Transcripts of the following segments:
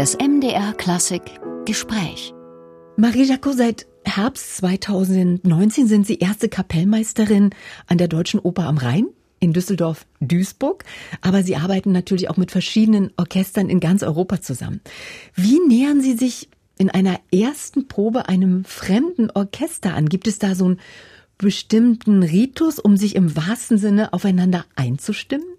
Das MDR Klassik Gespräch. Marie Jacot, seit Herbst 2019 sind Sie erste Kapellmeisterin an der Deutschen Oper am Rhein in Düsseldorf-Duisburg, aber Sie arbeiten natürlich auch mit verschiedenen Orchestern in ganz Europa zusammen. Wie nähern Sie sich in einer ersten Probe einem fremden Orchester an? Gibt es da so einen bestimmten Ritus, um sich im wahrsten Sinne aufeinander einzustimmen?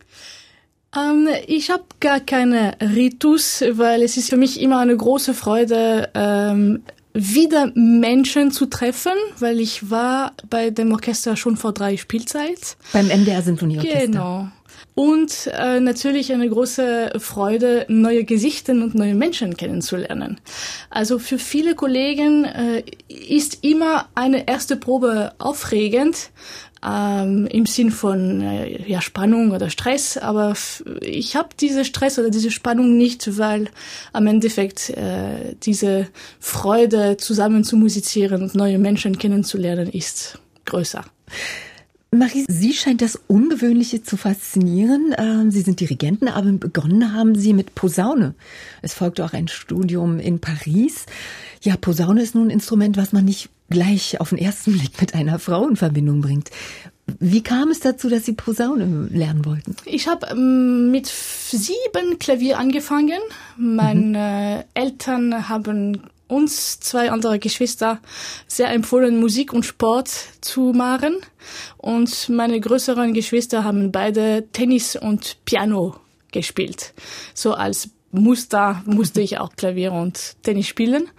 Ähm, ich habe gar keine Ritus, weil es ist für mich immer eine große Freude, ähm, wieder Menschen zu treffen, weil ich war bei dem Orchester schon vor drei Spielzeit. Beim MDR Sinfonieorchester. Genau. Und äh, natürlich eine große Freude, neue Gesichter und neue Menschen kennenzulernen. Also für viele Kollegen äh, ist immer eine erste Probe aufregend, ähm, im Sinn von äh, ja, Spannung oder Stress, aber ich habe diese Stress oder diese Spannung nicht, weil am Endeffekt äh, diese Freude zusammen zu musizieren und neue Menschen kennenzulernen ist größer. Marie, Sie scheint das Ungewöhnliche zu faszinieren. Ähm, Sie sind Dirigentin, aber begonnen haben Sie mit Posaune. Es folgte auch ein Studium in Paris. Ja, Posaune ist nun ein Instrument, was man nicht gleich auf den ersten Blick mit einer Frau in Verbindung bringt. Wie kam es dazu, dass Sie Posaune lernen wollten? Ich habe ähm, mit sieben Klavier angefangen. Meine mhm. Eltern haben uns zwei andere Geschwister sehr empfohlen, Musik und Sport zu machen. Und meine größeren Geschwister haben beide Tennis und Piano gespielt. So als Muster musste ich auch Klavier und Tennis spielen.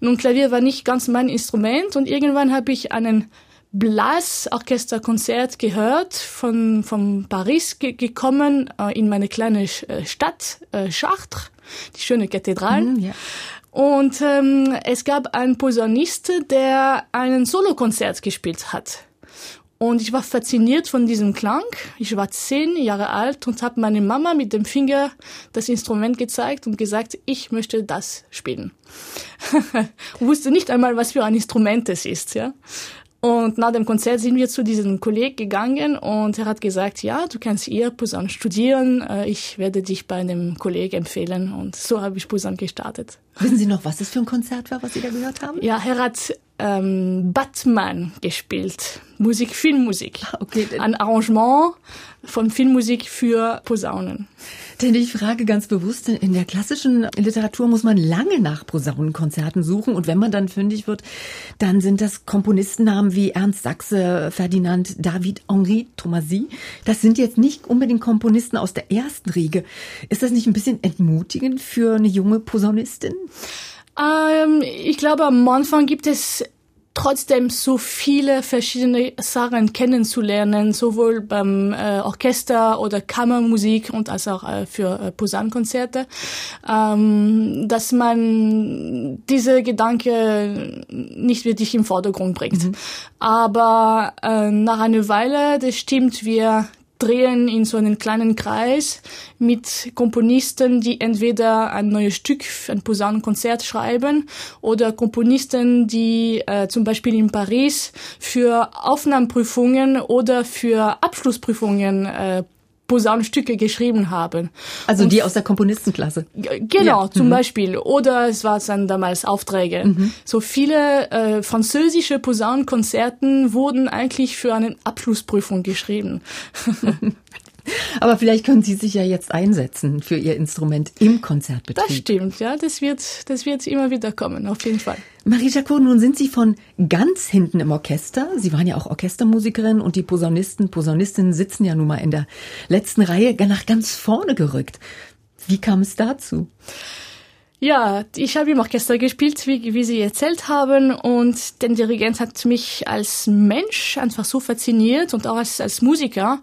Nun, Klavier war nicht ganz mein Instrument und irgendwann habe ich einen Blasorchesterkonzert gehört von von Paris ge gekommen äh, in meine kleine äh, Stadt äh, Chartres, die schöne Kathedrale. Mm, ja. Und ähm, es gab einen Posaunist, der einen Solokonzert gespielt hat. Und ich war fasziniert von diesem Klang. Ich war zehn Jahre alt und habe meine Mama mit dem Finger das Instrument gezeigt und gesagt, ich möchte das spielen. wusste nicht einmal, was für ein Instrument es ist, ja. Und nach dem Konzert sind wir zu diesem Kollegen gegangen und er hat gesagt, ja, du kannst hier Posaune studieren, äh, ich werde dich bei einem Kollegen empfehlen. Und so habe ich Posaune gestartet. Wissen Sie noch, was es für ein Konzert war, was Sie da gehört haben? Ja, er hat ähm, Batman gespielt. Musik, Filmmusik. Ah, okay. Ein Arrangement von Filmmusik für Posaunen. Denn ich frage ganz bewusst, in der klassischen Literatur muss man lange nach Posaunenkonzerten suchen und wenn man dann fündig wird, dann sind das Komponistennamen wie Ernst Sachse, Ferdinand, David, Henri, Thomasy. Das sind jetzt nicht unbedingt Komponisten aus der ersten Riege. Ist das nicht ein bisschen entmutigend für eine junge Posaunistin? Ähm, ich glaube, am Anfang gibt es trotzdem so viele verschiedene Sachen kennenzulernen, sowohl beim äh, Orchester oder Kammermusik und als auch äh, für äh, Posaunenkonzerte, ähm, dass man diese Gedanke nicht wirklich im Vordergrund bringt. Mhm. Aber äh, nach einer Weile, das stimmt, wir drehen in so einen kleinen Kreis mit Komponisten, die entweder ein neues Stück, ein Posaunenkonzert schreiben oder Komponisten, die äh, zum Beispiel in Paris für Aufnahmeprüfungen oder für Abschlussprüfungen äh, Posaunenstücke geschrieben haben. Also und die aus der Komponistenklasse. Genau, ja. zum mhm. Beispiel. Oder es war dann damals Aufträge. Mhm. So viele äh, französische Posaunenkonzerten wurden eigentlich für eine Abschlussprüfung geschrieben. Aber vielleicht können Sie sich ja jetzt einsetzen für Ihr Instrument im Konzertbetrieb. Das stimmt, ja. Das wird, das wird immer wieder kommen, auf jeden Fall. Marie Jacot, nun sind Sie von ganz hinten im Orchester. Sie waren ja auch Orchestermusikerin und die Posaunisten, Posaunistinnen sitzen ja nun mal in der letzten Reihe nach ganz vorne gerückt. Wie kam es dazu? Ja, ich habe im Orchester gespielt, wie, wie Sie erzählt haben, und der Dirigent hat mich als Mensch einfach so fasziniert und auch als, als Musiker,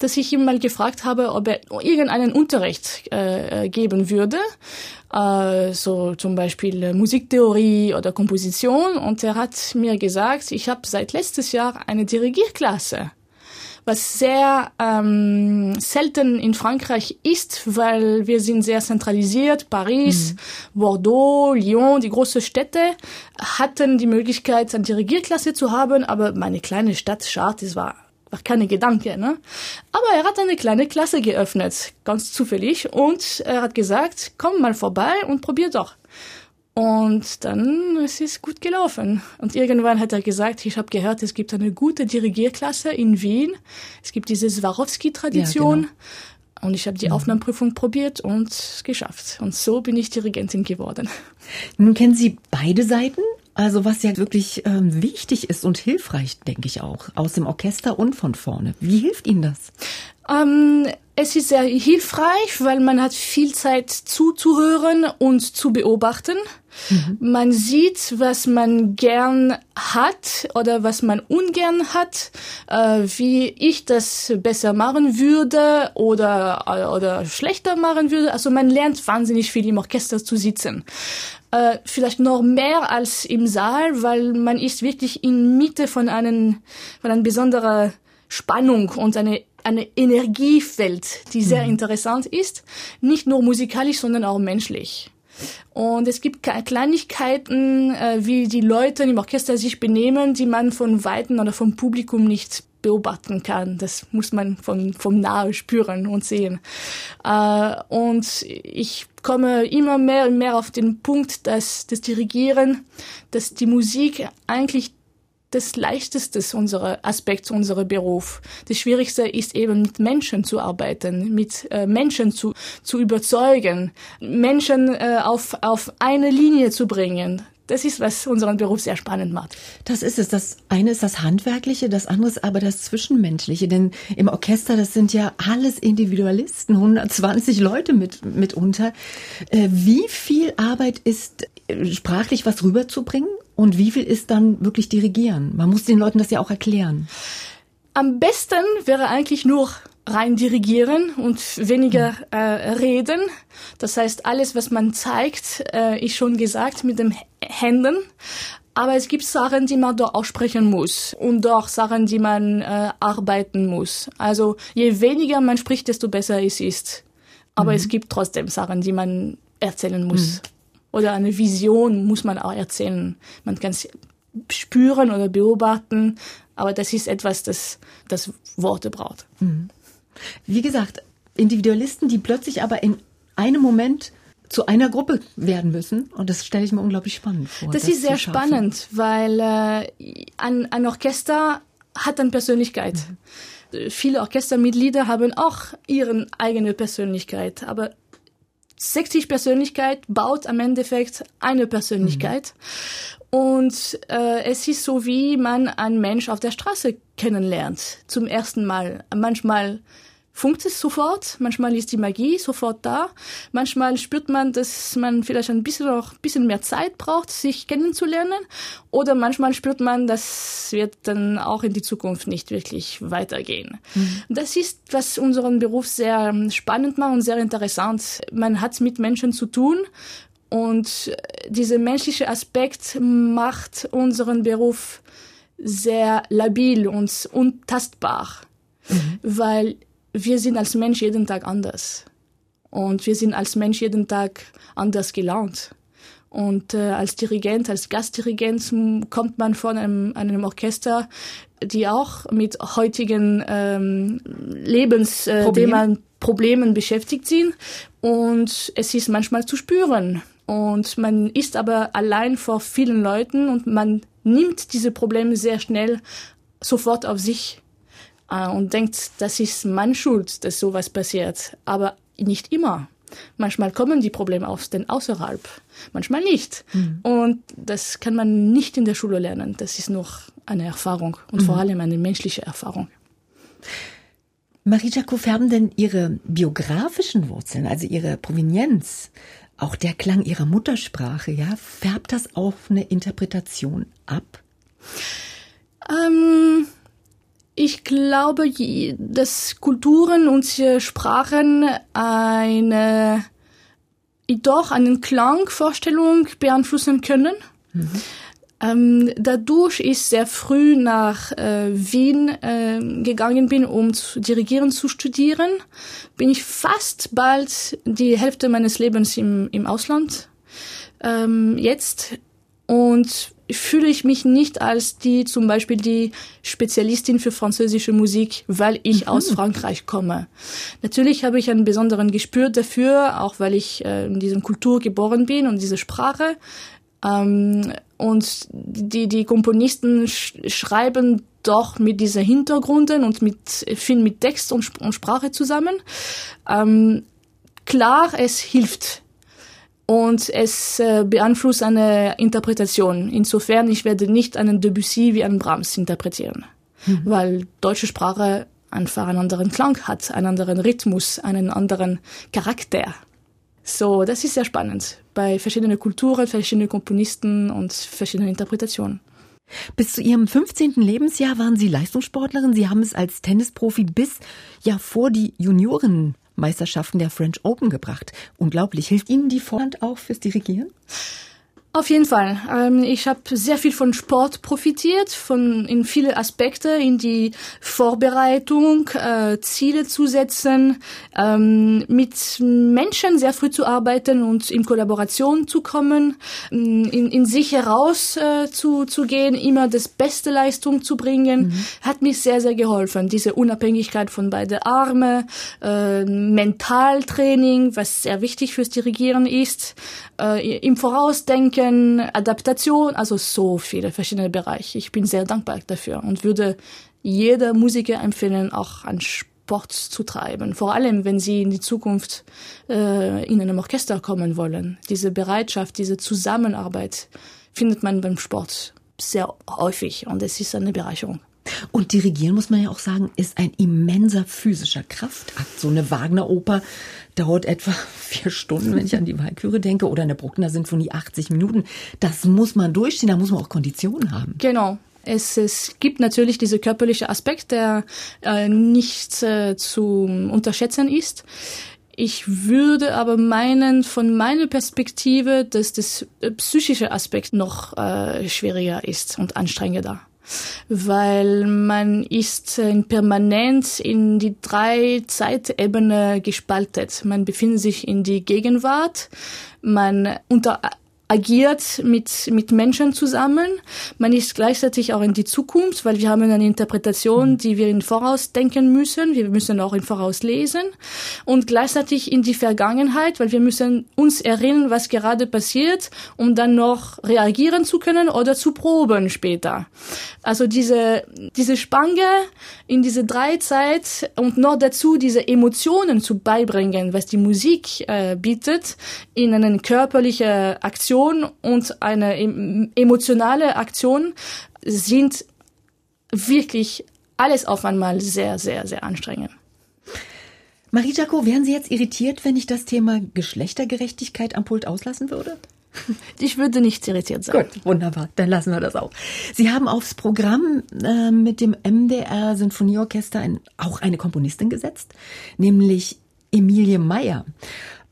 dass ich ihm mal gefragt habe, ob er irgendeinen Unterricht äh, geben würde, äh, so zum Beispiel Musiktheorie oder Komposition, und er hat mir gesagt, ich habe seit letztes Jahr eine Dirigierklasse was sehr ähm, selten in Frankreich ist, weil wir sind sehr zentralisiert. Paris, mhm. Bordeaux, Lyon, die großen Städte hatten die Möglichkeit, eine Dirigierklasse zu haben, aber meine kleine Stadt Chartres war war keine Gedanke, ne? Aber er hat eine kleine Klasse geöffnet, ganz zufällig, und er hat gesagt, komm mal vorbei und probier doch. Und dann es ist gut gelaufen. Und irgendwann hat er gesagt, ich habe gehört, es gibt eine gute Dirigierklasse in Wien. Es gibt diese Swarovski-Tradition. Ja, genau. Und ich habe die Aufnahmeprüfung probiert und geschafft. Und so bin ich Dirigentin geworden. Nun kennen Sie beide Seiten, also was ja wirklich ähm, wichtig ist und hilfreich, denke ich auch, aus dem Orchester und von vorne. Wie hilft Ihnen das? Ähm, es ist sehr hilfreich, weil man hat viel Zeit zuzuhören und zu beobachten. Mhm. Man sieht, was man gern hat oder was man ungern hat, äh, wie ich das besser machen würde oder, oder schlechter machen würde. Also man lernt wahnsinnig viel im Orchester zu sitzen. Äh, vielleicht noch mehr als im Saal, weil man ist wirklich in Mitte von einem, von einer besonderen Spannung und eine eine Energiefeld, die sehr mhm. interessant ist, nicht nur musikalisch, sondern auch menschlich. Und es gibt Kleinigkeiten, äh, wie die Leute im Orchester sich benehmen, die man von Weitem oder vom Publikum nicht beobachten kann. Das muss man von, vom Nahe spüren und sehen. Äh, und ich komme immer mehr und mehr auf den Punkt, dass das Dirigieren, dass die Musik eigentlich das Leichteste unserer Aspekt unserer Beruf. Das Schwierigste ist eben mit Menschen zu arbeiten, mit äh, Menschen zu, zu überzeugen, Menschen äh, auf, auf eine Linie zu bringen. Das ist, was unseren Beruf sehr spannend macht. Das ist es. Das eine ist das Handwerkliche, das andere ist aber das Zwischenmenschliche. Denn im Orchester, das sind ja alles Individualisten, 120 Leute mit, mitunter. Äh, wie viel Arbeit ist äh, sprachlich was rüberzubringen? Und wie viel ist dann wirklich dirigieren? Man muss den Leuten das ja auch erklären. Am besten wäre eigentlich nur rein dirigieren und weniger äh, reden. Das heißt, alles, was man zeigt, äh, ist schon gesagt mit den Händen. Aber es gibt Sachen, die man doch aussprechen muss und doch Sachen, die man äh, arbeiten muss. Also je weniger man spricht, desto besser es ist. Aber mhm. es gibt trotzdem Sachen, die man erzählen muss. Mhm oder eine Vision muss man auch erzählen. Man kann es spüren oder beobachten, aber das ist etwas, das, das Worte braucht. Mhm. Wie gesagt, Individualisten, die plötzlich aber in einem Moment zu einer Gruppe werden müssen. Und das stelle ich mir unglaublich spannend vor. Das, das ist sehr spannend, weil äh, ein, ein Orchester hat eine Persönlichkeit. Mhm. Viele Orchestermitglieder haben auch ihre eigene Persönlichkeit, aber 60 Persönlichkeit baut am Endeffekt eine Persönlichkeit. Mhm. Und äh, es ist so, wie man einen Mensch auf der Straße kennenlernt, zum ersten Mal. Manchmal funkt es sofort, manchmal ist die Magie sofort da, manchmal spürt man, dass man vielleicht ein bisschen noch ein bisschen mehr Zeit braucht, sich kennenzulernen, oder manchmal spürt man, das wird dann auch in die Zukunft nicht wirklich weitergehen. Mhm. Das ist, was unseren Beruf sehr spannend macht und sehr interessant. Man hat mit Menschen zu tun und dieser menschliche Aspekt macht unseren Beruf sehr labil und untastbar, mhm. weil wir sind als Mensch jeden Tag anders. Und wir sind als Mensch jeden Tag anders gelaunt. Und äh, als Dirigent, als Gastdirigent kommt man von einem, einem Orchester, die auch mit heutigen ähm, Lebensthemen, äh, Problemen beschäftigt sind. Und es ist manchmal zu spüren. Und man ist aber allein vor vielen Leuten und man nimmt diese Probleme sehr schnell sofort auf sich und denkt, das ist meine Schuld, dass sowas passiert. Aber nicht immer. Manchmal kommen die Probleme aus den außerhalb, manchmal nicht. Mhm. Und das kann man nicht in der Schule lernen. Das ist nur eine Erfahrung und mhm. vor allem eine menschliche Erfahrung. Marie Jaco, färben denn Ihre biografischen Wurzeln, also Ihre Provenienz, auch der Klang Ihrer Muttersprache, ja, färbt das auf eine Interpretation ab? Ähm, ich glaube, dass Kulturen und Sprachen eine doch einen Klangvorstellung beeinflussen können. Mhm. Ähm, dadurch ich sehr früh nach äh, Wien äh, gegangen bin, um zu dirigieren zu studieren, bin ich fast bald die Hälfte meines Lebens im, im Ausland ähm, jetzt und fühle ich mich nicht als die zum Beispiel die Spezialistin für französische Musik, weil ich mhm. aus Frankreich komme. Natürlich habe ich einen besonderen Gespür dafür, auch weil ich äh, in diesem Kultur geboren bin und diese Sprache. Ähm, und die, die Komponisten sch schreiben doch mit dieser Hintergründen und mit viel mit Text und, und Sprache zusammen. Ähm, klar, es hilft und es äh, beeinflusst eine Interpretation. Insofern, ich werde nicht einen Debussy wie einen Brahms interpretieren, mhm. weil deutsche Sprache einfach einen anderen Klang hat, einen anderen Rhythmus, einen anderen Charakter. So, das ist sehr spannend bei verschiedenen Kulturen, verschiedenen Komponisten und verschiedenen Interpretationen. Bis zu Ihrem 15. Lebensjahr waren Sie Leistungssportlerin. Sie haben es als Tennisprofi bis ja vor die Junioren Meisterschaften der French Open gebracht. Unglaublich. Hilft Ihnen die Vorhand auch fürs Dirigieren? Auf jeden Fall. Ähm, ich habe sehr viel von Sport profitiert, von in viele Aspekte, in die Vorbereitung, äh, Ziele zu setzen, ähm, mit Menschen sehr früh zu arbeiten und in Kollaboration zu kommen, in, in sich heraus äh, zu, zu gehen, immer das beste Leistung zu bringen, mhm. hat mich sehr, sehr geholfen. Diese Unabhängigkeit von beide Arme, äh, Mentaltraining, was sehr wichtig fürs Dirigieren ist, äh, im Vorausdenken, Adaptation, also so viele verschiedene Bereiche. Ich bin sehr dankbar dafür und würde jeder Musiker empfehlen, auch an Sport zu treiben. Vor allem, wenn sie in die Zukunft äh, in einem Orchester kommen wollen. Diese Bereitschaft, diese Zusammenarbeit findet man beim Sport sehr häufig und es ist eine Bereicherung. Und dirigieren, muss man ja auch sagen, ist ein immenser physischer Kraftakt. So eine Wagner-Oper dauert etwa vier Stunden, wenn ich an die Walküre denke, oder eine Bruckner Sinfonie 80 Minuten. Das muss man durchstehen, da muss man auch Konditionen haben. Genau. Es, es gibt natürlich diese körperliche Aspekt, der äh, nicht äh, zu unterschätzen ist. Ich würde aber meinen, von meiner Perspektive, dass das äh, psychische Aspekt noch äh, schwieriger ist und anstrengender weil man ist in permanent in die drei Zeitebene gespaltet. Man befindet sich in die Gegenwart, man unter agiert mit, mit Menschen zusammen. Man ist gleichzeitig auch in die Zukunft, weil wir haben eine Interpretation, die wir in Voraus denken müssen. Wir müssen auch in Voraus lesen. Und gleichzeitig in die Vergangenheit, weil wir müssen uns erinnern, was gerade passiert, um dann noch reagieren zu können oder zu proben später. Also diese, diese Spange in diese drei Zeit und noch dazu diese Emotionen zu beibringen, was die Musik äh, bietet, in eine körperliche Aktion Aktion und eine emotionale Aktion sind wirklich alles auf einmal sehr, sehr, sehr anstrengend. Marie Jaco, wären Sie jetzt irritiert, wenn ich das Thema Geschlechtergerechtigkeit am Pult auslassen würde? Ich würde nicht irritiert sein. Gut, wunderbar. Dann lassen wir das auch. Sie haben aufs Programm äh, mit dem MDR Sinfonieorchester ein, auch eine Komponistin gesetzt, nämlich Emilie Meyer.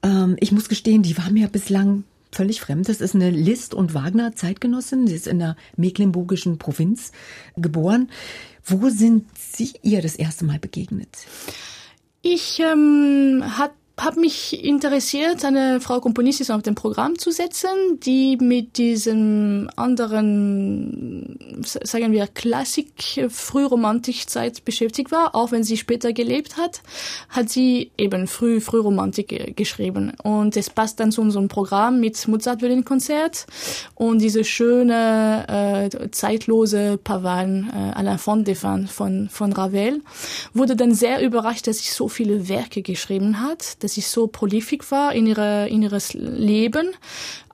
Ähm, ich muss gestehen, die war mir bislang völlig fremd. Das ist eine Liszt und Wagner Zeitgenossin. Sie ist in der mecklenburgischen Provinz geboren. Wo sind Sie ihr das erste Mal begegnet? Ich ähm, hat habe mich interessiert, eine Frau Komponistin auf dem Programm zu setzen, die mit diesem anderen, sagen wir, Klassik, Frühromantikzeit beschäftigt war, auch wenn sie später gelebt hat, hat sie eben früh, Frühromantik geschrieben. Und es passt dann zu unserem Programm mit Mozart-Violinkonzert und diese schöne, äh, zeitlose Pavan äh, à la Fond des Fans von, von Ravel, wurde dann sehr überrascht, dass sie so viele Werke geschrieben hat, dass sie so prolifisch war in, ihrer, in ihres Leben.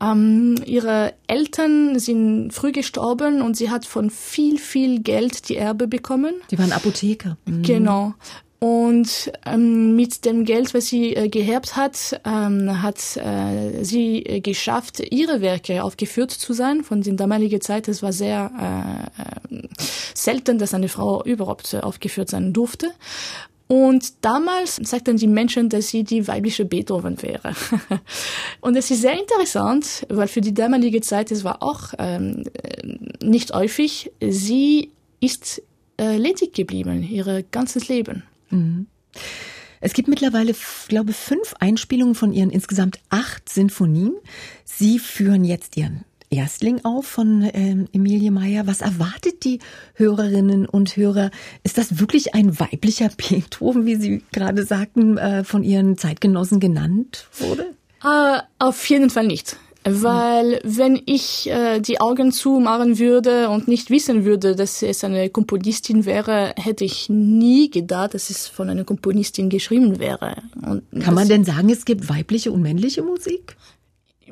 Ähm, ihre Eltern sind früh gestorben und sie hat von viel, viel Geld die Erbe bekommen. Die waren Apotheker. Mhm. Genau. Und ähm, mit dem Geld, was sie äh, geerbt hat, ähm, hat äh, sie äh, geschafft, ihre Werke aufgeführt zu sein. Von der damaligen Zeit, es war sehr äh, äh selten, dass eine Frau überhaupt äh, aufgeführt sein durfte. Und damals sagten die Menschen, dass sie die weibliche Beethoven wäre. und es ist sehr interessant, weil für die damalige Zeit, es war auch ähm, nicht häufig, sie ist äh, ledig geblieben, ihr ganzes Leben. Mhm. Es gibt mittlerweile, glaube fünf Einspielungen von ihren insgesamt acht Sinfonien. Sie führen jetzt ihren Erstling auf von ähm, Emilie Meyer. Was erwartet die Hörerinnen und Hörer? Ist das wirklich ein weiblicher Beethoven, wie Sie gerade sagten, äh, von Ihren Zeitgenossen genannt wurde? Uh, auf jeden Fall nicht. Weil wenn ich äh, die Augen zumachen würde und nicht wissen würde, dass es eine Komponistin wäre, hätte ich nie gedacht, dass es von einer Komponistin geschrieben wäre. Und Kann man denn sagen, es gibt weibliche und männliche Musik?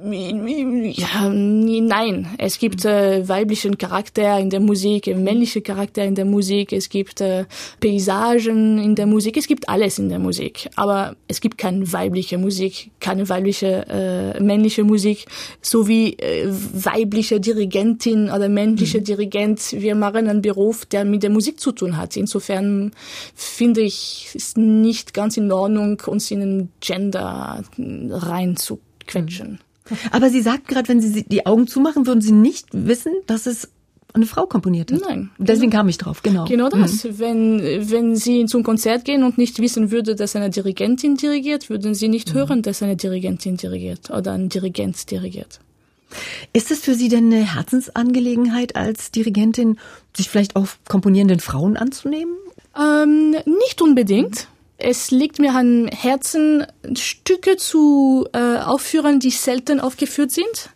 Ja, nein. Es gibt äh, weiblichen Charakter in der Musik, männliche Charakter in der Musik, es gibt äh, Paysagen in der Musik, es gibt alles in der Musik. Aber es gibt keine weibliche Musik, keine weibliche äh, männliche Musik, so wie äh, weibliche Dirigentin oder männliche mhm. Dirigent. Wir machen einen Beruf, der mit der Musik zu tun hat. Insofern finde ich es nicht ganz in Ordnung, uns in ein Gender reinzuquetschen. Mhm. Aber Sie sagten gerade, wenn Sie die Augen zumachen, würden Sie nicht wissen, dass es eine Frau komponiert hat. Nein. Deswegen genau. kam ich drauf, genau. Genau das. Mhm. Wenn, wenn Sie zum Konzert gehen und nicht wissen würde, dass eine Dirigentin dirigiert, würden Sie nicht mhm. hören, dass eine Dirigentin dirigiert oder ein Dirigent dirigiert. Ist es für Sie denn eine Herzensangelegenheit als Dirigentin, sich vielleicht auch komponierenden Frauen anzunehmen? Ähm, nicht unbedingt es liegt mir am Herzen, Stücke zu äh, aufführen, die selten aufgeführt sind.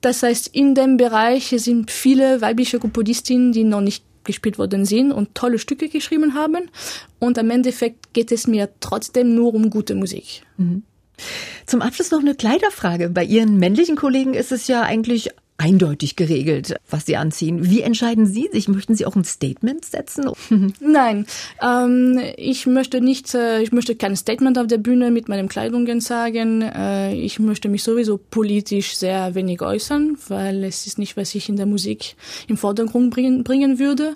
Das heißt, in dem Bereich sind viele weibliche Komponistinnen, die noch nicht gespielt worden sind und tolle Stücke geschrieben haben. Und am Endeffekt geht es mir trotzdem nur um gute Musik. Mhm. Zum Abschluss noch eine Kleiderfrage. Bei Ihren männlichen Kollegen ist es ja eigentlich eindeutig geregelt, was Sie anziehen. Wie entscheiden Sie sich? Möchten Sie auch ein Statement setzen? Nein, ähm, ich möchte nicht, äh, ich möchte kein Statement auf der Bühne mit meinen Kleidungen sagen. Äh, ich möchte mich sowieso politisch sehr wenig äußern, weil es ist nicht, was ich in der Musik im Vordergrund bringen, bringen würde.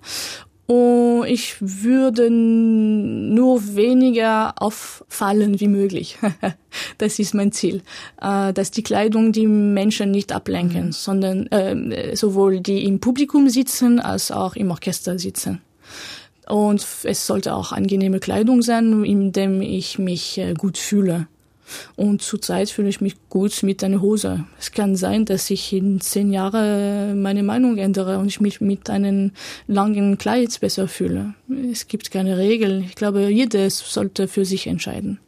Und ich würde nur weniger auffallen wie möglich. das ist mein Ziel, äh, dass die Kleidung die Menschen nicht ablenken, mhm. sondern äh, sowohl die im Publikum sitzen als auch im Orchester sitzen. Und es sollte auch angenehme Kleidung sein, in dem ich mich äh, gut fühle. Und zurzeit fühle ich mich gut mit einer Hose. Es kann sein, dass ich in zehn Jahren meine Meinung ändere und ich mich mit einem langen Kleid besser fühle. Es gibt keine Regel. Ich glaube, jeder sollte für sich entscheiden.